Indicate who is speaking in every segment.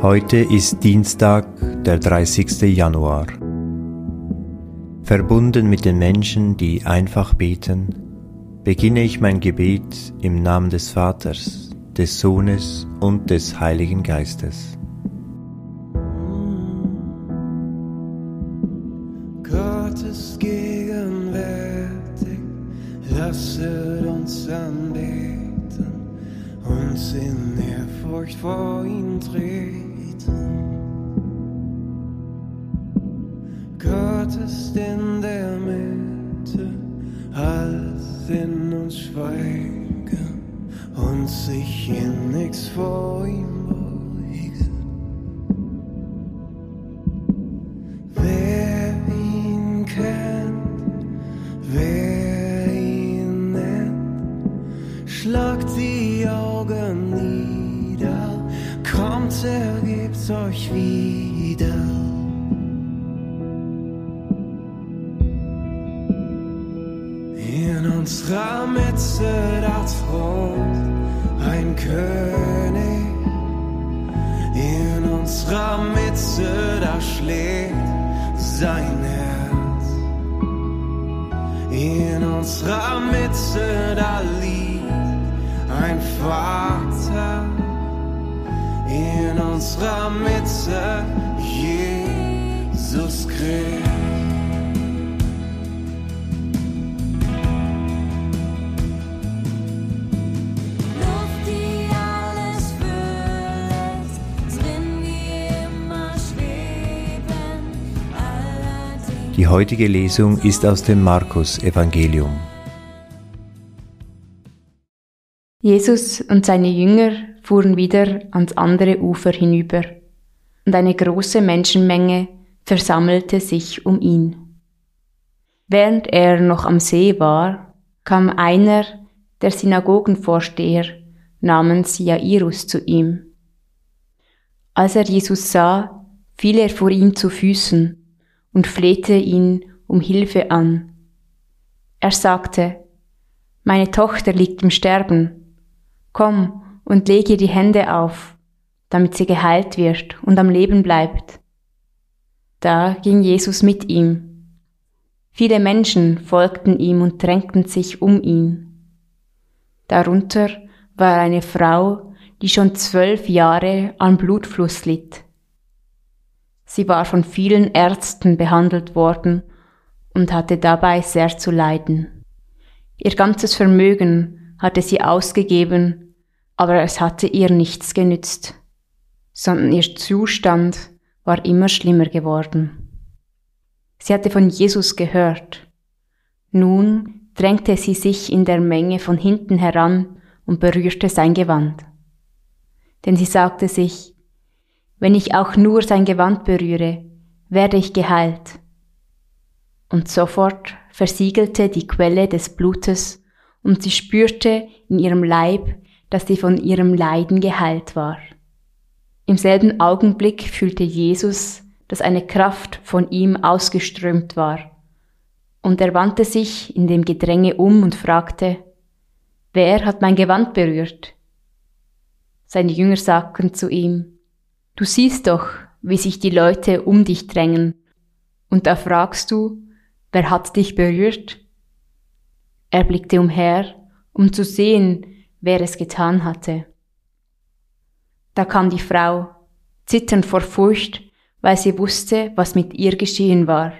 Speaker 1: Heute ist Dienstag, der 30. Januar. Verbunden mit den Menschen, die einfach beten, beginne ich mein Gebet im Namen des Vaters, des Sohnes und des Heiligen Geistes.
Speaker 2: Gott ist gegenwärtig, lasset uns anbeten, uns in Ehrfurcht vor ihn treten. Ist in der Mitte, alles in uns schweigen und sich in nichts vor ihm beugen. Wer ihn kennt, wer ihn nennt, schlagt die Augen nieder, kommt, ergebt's euch wieder. In unserer Mitte da thront ein König. In unserer Mitte da schlägt sein Herz. In unserer Mitte da liegt ein Vater. In unserer Mitte Jesus Christus.
Speaker 1: Die heutige Lesung ist aus dem Markus Evangelium.
Speaker 3: Jesus und seine Jünger fuhren wieder ans andere Ufer hinüber, und eine große Menschenmenge versammelte sich um ihn. Während er noch am See war, kam einer der Synagogenvorsteher namens Jairus zu ihm. Als er Jesus sah, fiel er vor ihm zu Füßen und flehte ihn um Hilfe an. Er sagte, Meine Tochter liegt im Sterben. Komm und leg ihr die Hände auf, damit sie geheilt wird und am Leben bleibt. Da ging Jesus mit ihm. Viele Menschen folgten ihm und drängten sich um ihn. Darunter war eine Frau, die schon zwölf Jahre an Blutfluss litt. Sie war von vielen Ärzten behandelt worden und hatte dabei sehr zu leiden. Ihr ganzes Vermögen hatte sie ausgegeben, aber es hatte ihr nichts genützt, sondern ihr Zustand war immer schlimmer geworden. Sie hatte von Jesus gehört. Nun drängte sie sich in der Menge von hinten heran und berührte sein Gewand. Denn sie sagte sich, wenn ich auch nur sein Gewand berühre, werde ich geheilt. Und sofort versiegelte die Quelle des Blutes und sie spürte in ihrem Leib, dass sie von ihrem Leiden geheilt war. Im selben Augenblick fühlte Jesus, dass eine Kraft von ihm ausgeströmt war. Und er wandte sich in dem Gedränge um und fragte, Wer hat mein Gewand berührt? Seine Jünger sagten zu ihm, Du siehst doch, wie sich die Leute um dich drängen, und da fragst du, wer hat dich berührt? Er blickte umher, um zu sehen, wer es getan hatte. Da kam die Frau, zitternd vor Furcht, weil sie wusste, was mit ihr geschehen war.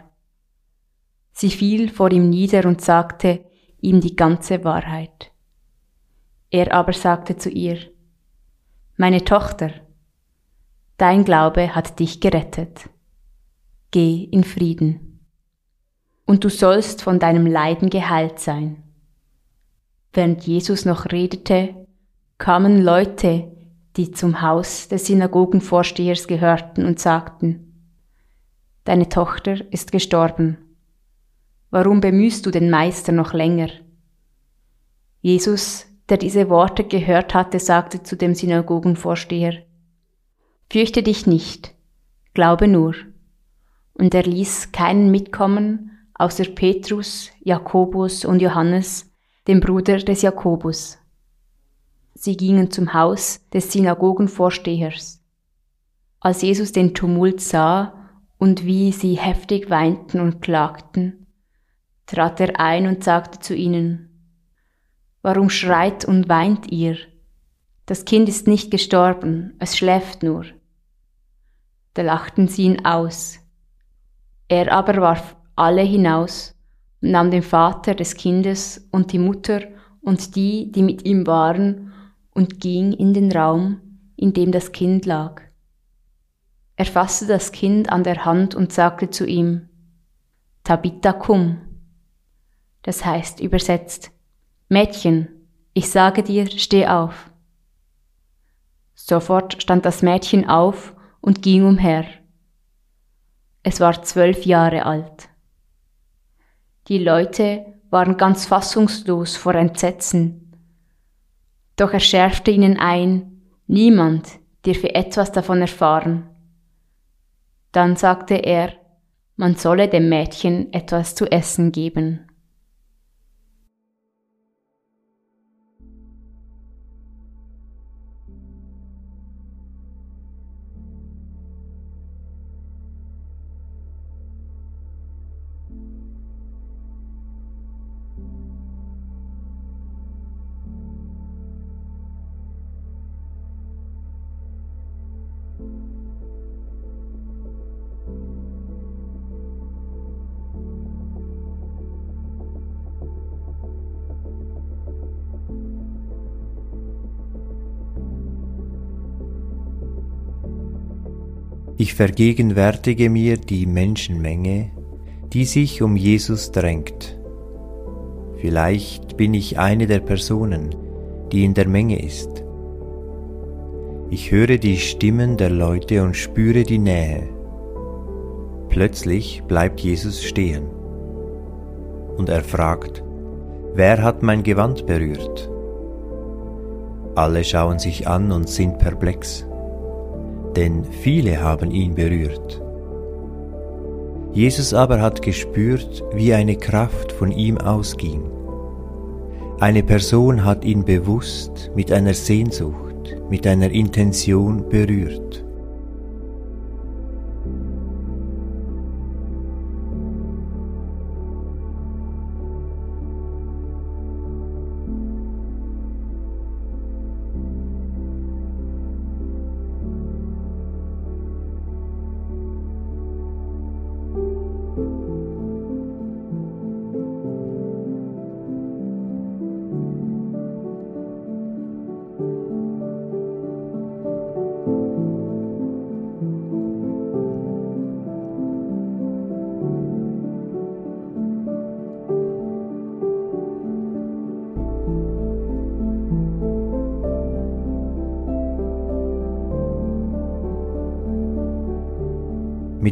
Speaker 3: Sie fiel vor ihm nieder und sagte ihm die ganze Wahrheit. Er aber sagte zu ihr, Meine Tochter, dein Glaube hat dich gerettet. Geh in Frieden. Und du sollst von deinem Leiden geheilt sein. Während Jesus noch redete, kamen Leute, die zum Haus des Synagogenvorstehers gehörten und sagten, Deine Tochter ist gestorben. Warum bemühst du den Meister noch länger? Jesus, der diese Worte gehört hatte, sagte zu dem Synagogenvorsteher, Fürchte dich nicht, glaube nur. Und er ließ keinen mitkommen, außer Petrus, Jakobus und Johannes, dem Bruder des Jakobus. Sie gingen zum Haus des Synagogenvorstehers. Als Jesus den Tumult sah und wie sie heftig weinten und klagten, trat er ein und sagte zu ihnen, Warum schreit und weint ihr? Das Kind ist nicht gestorben, es schläft nur. Da lachten sie ihn aus. Er aber warf alle hinaus und nahm den Vater des Kindes und die Mutter und die, die mit ihm waren, und ging in den Raum, in dem das Kind lag. Er fasste das Kind an der Hand und sagte zu ihm, Tabitha cum. Das heißt übersetzt, Mädchen, ich sage dir, steh auf. Sofort stand das Mädchen auf und ging umher. Es war zwölf Jahre alt. Die Leute waren ganz fassungslos vor Entsetzen. Doch er schärfte ihnen ein, niemand dürfe etwas davon erfahren. Dann sagte er, man solle dem Mädchen etwas zu essen geben.
Speaker 1: Ich vergegenwärtige mir die Menschenmenge, die sich um Jesus drängt. Vielleicht bin ich eine der Personen, die in der Menge ist. Ich höre die Stimmen der Leute und spüre die Nähe. Plötzlich bleibt Jesus stehen und er fragt, wer hat mein Gewand berührt? Alle schauen sich an und sind perplex denn viele haben ihn berührt. Jesus aber hat gespürt, wie eine Kraft von ihm ausging. Eine Person hat ihn bewusst mit einer Sehnsucht, mit einer Intention berührt.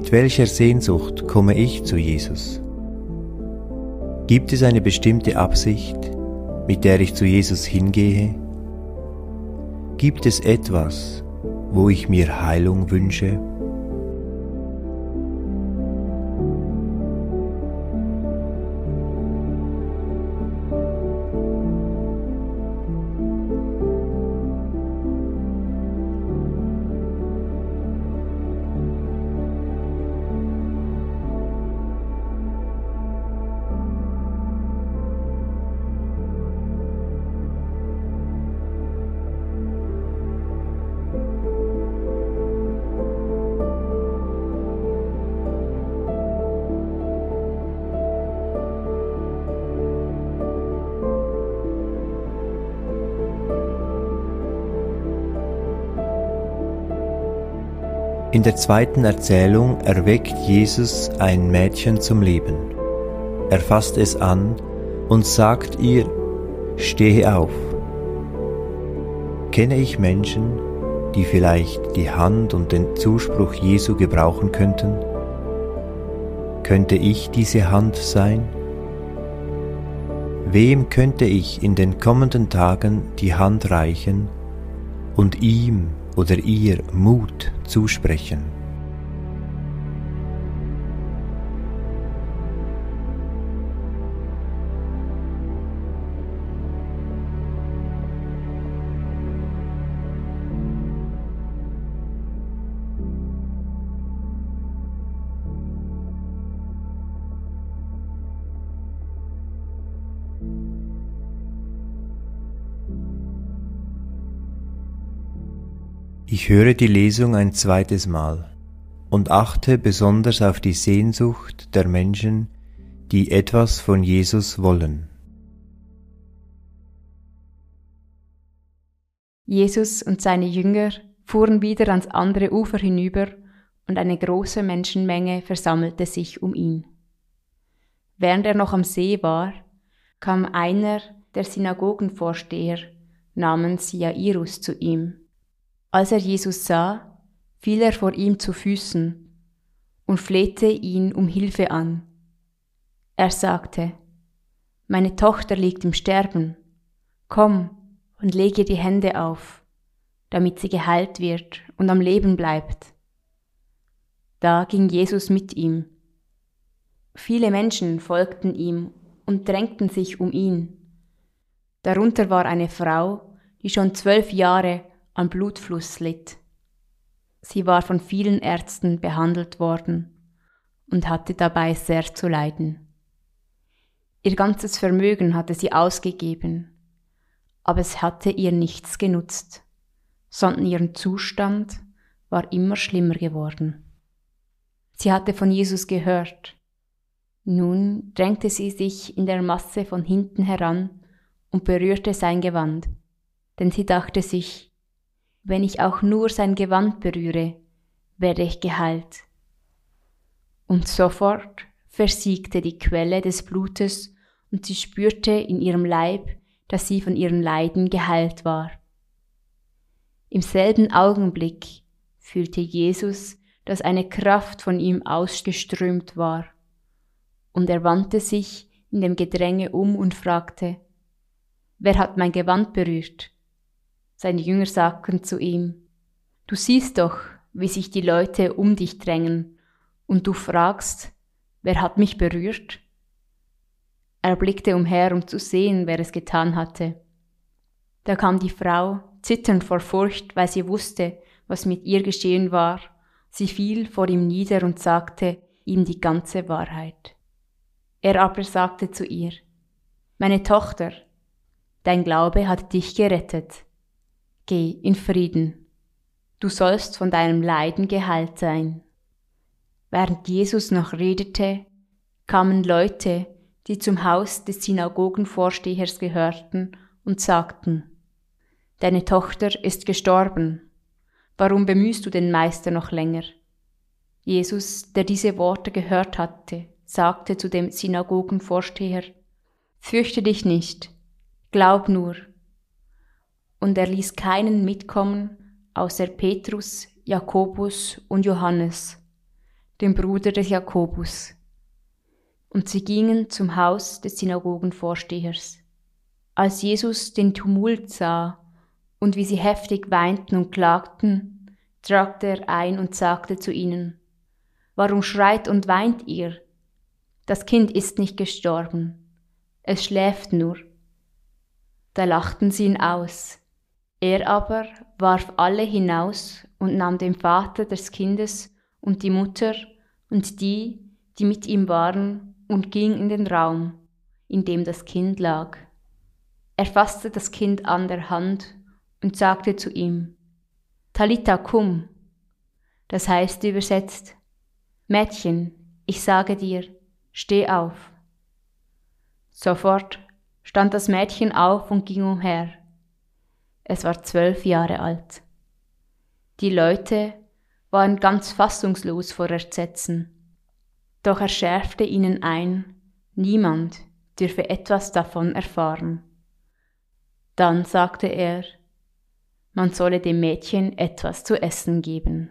Speaker 1: Mit welcher Sehnsucht komme ich zu Jesus? Gibt es eine bestimmte Absicht, mit der ich zu Jesus hingehe? Gibt es etwas, wo ich mir Heilung wünsche? In der zweiten Erzählung erweckt Jesus ein Mädchen zum Leben. Er fasst es an und sagt ihr, stehe auf. Kenne ich Menschen, die vielleicht die Hand und den Zuspruch Jesu gebrauchen könnten? Könnte ich diese Hand sein? Wem könnte ich in den kommenden Tagen die Hand reichen und ihm oder ihr Mut zusprechen. Ich höre die Lesung ein zweites Mal und achte besonders auf die Sehnsucht der Menschen, die etwas von Jesus wollen.
Speaker 3: Jesus und seine Jünger fuhren wieder ans andere Ufer hinüber und eine große Menschenmenge versammelte sich um ihn. Während er noch am See war, kam einer der Synagogenvorsteher namens Jairus zu ihm. Als er Jesus sah, fiel er vor ihm zu Füßen und flehte ihn um Hilfe an. Er sagte, Meine Tochter liegt im Sterben, komm und leg ihr die Hände auf, damit sie geheilt wird und am Leben bleibt. Da ging Jesus mit ihm. Viele Menschen folgten ihm und drängten sich um ihn. Darunter war eine Frau, die schon zwölf Jahre an Blutfluss litt. Sie war von vielen Ärzten behandelt worden und hatte dabei sehr zu leiden. Ihr ganzes Vermögen hatte sie ausgegeben, aber es hatte ihr nichts genutzt, sondern ihren Zustand war immer schlimmer geworden. Sie hatte von Jesus gehört. Nun drängte sie sich in der Masse von hinten heran und berührte sein Gewand, denn sie dachte sich, wenn ich auch nur sein Gewand berühre, werde ich geheilt. Und sofort versiegte die Quelle des Blutes und sie spürte in ihrem Leib, dass sie von ihren Leiden geheilt war. Im selben Augenblick fühlte Jesus, dass eine Kraft von ihm ausgeströmt war, und er wandte sich in dem Gedränge um und fragte, Wer hat mein Gewand berührt? Seine Jünger sagten zu ihm, Du siehst doch, wie sich die Leute um dich drängen, und du fragst, wer hat mich berührt? Er blickte umher, um zu sehen, wer es getan hatte. Da kam die Frau, zitternd vor Furcht, weil sie wusste, was mit ihr geschehen war. Sie fiel vor ihm nieder und sagte ihm die ganze Wahrheit. Er aber sagte zu ihr, Meine Tochter, dein Glaube hat dich gerettet. Geh in Frieden. Du sollst von deinem Leiden geheilt sein. Während Jesus noch redete, kamen Leute, die zum Haus des Synagogenvorstehers gehörten, und sagten, Deine Tochter ist gestorben. Warum bemühst du den Meister noch länger? Jesus, der diese Worte gehört hatte, sagte zu dem Synagogenvorsteher, Fürchte dich nicht, glaub nur, und er ließ keinen mitkommen, außer Petrus, Jakobus und Johannes, dem Bruder des Jakobus. Und sie gingen zum Haus des Synagogenvorstehers. Als Jesus den Tumult sah und wie sie heftig weinten und klagten, tragte er ein und sagte zu ihnen, Warum schreit und weint ihr? Das Kind ist nicht gestorben, es schläft nur. Da lachten sie ihn aus. Er aber warf alle hinaus und nahm den Vater des Kindes und die Mutter und die, die mit ihm waren, und ging in den Raum, in dem das Kind lag. Er fasste das Kind an der Hand und sagte zu ihm, Talita cum, das heißt übersetzt, Mädchen, ich sage dir, steh auf. Sofort stand das Mädchen auf und ging umher. Es war zwölf Jahre alt. Die Leute waren ganz fassungslos vor Entsetzen, doch er schärfte ihnen ein, niemand dürfe etwas davon erfahren. Dann sagte er, man solle dem Mädchen etwas zu essen geben.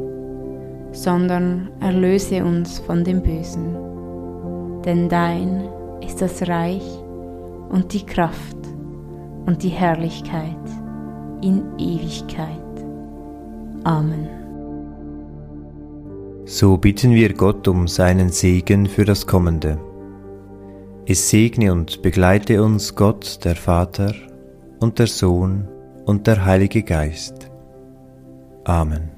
Speaker 3: sondern erlöse uns von dem Bösen. Denn dein ist das Reich und die Kraft und die Herrlichkeit in Ewigkeit. Amen.
Speaker 1: So bitten wir Gott um seinen Segen für das Kommende. Es segne und begleite uns Gott, der Vater und der Sohn und der Heilige Geist. Amen.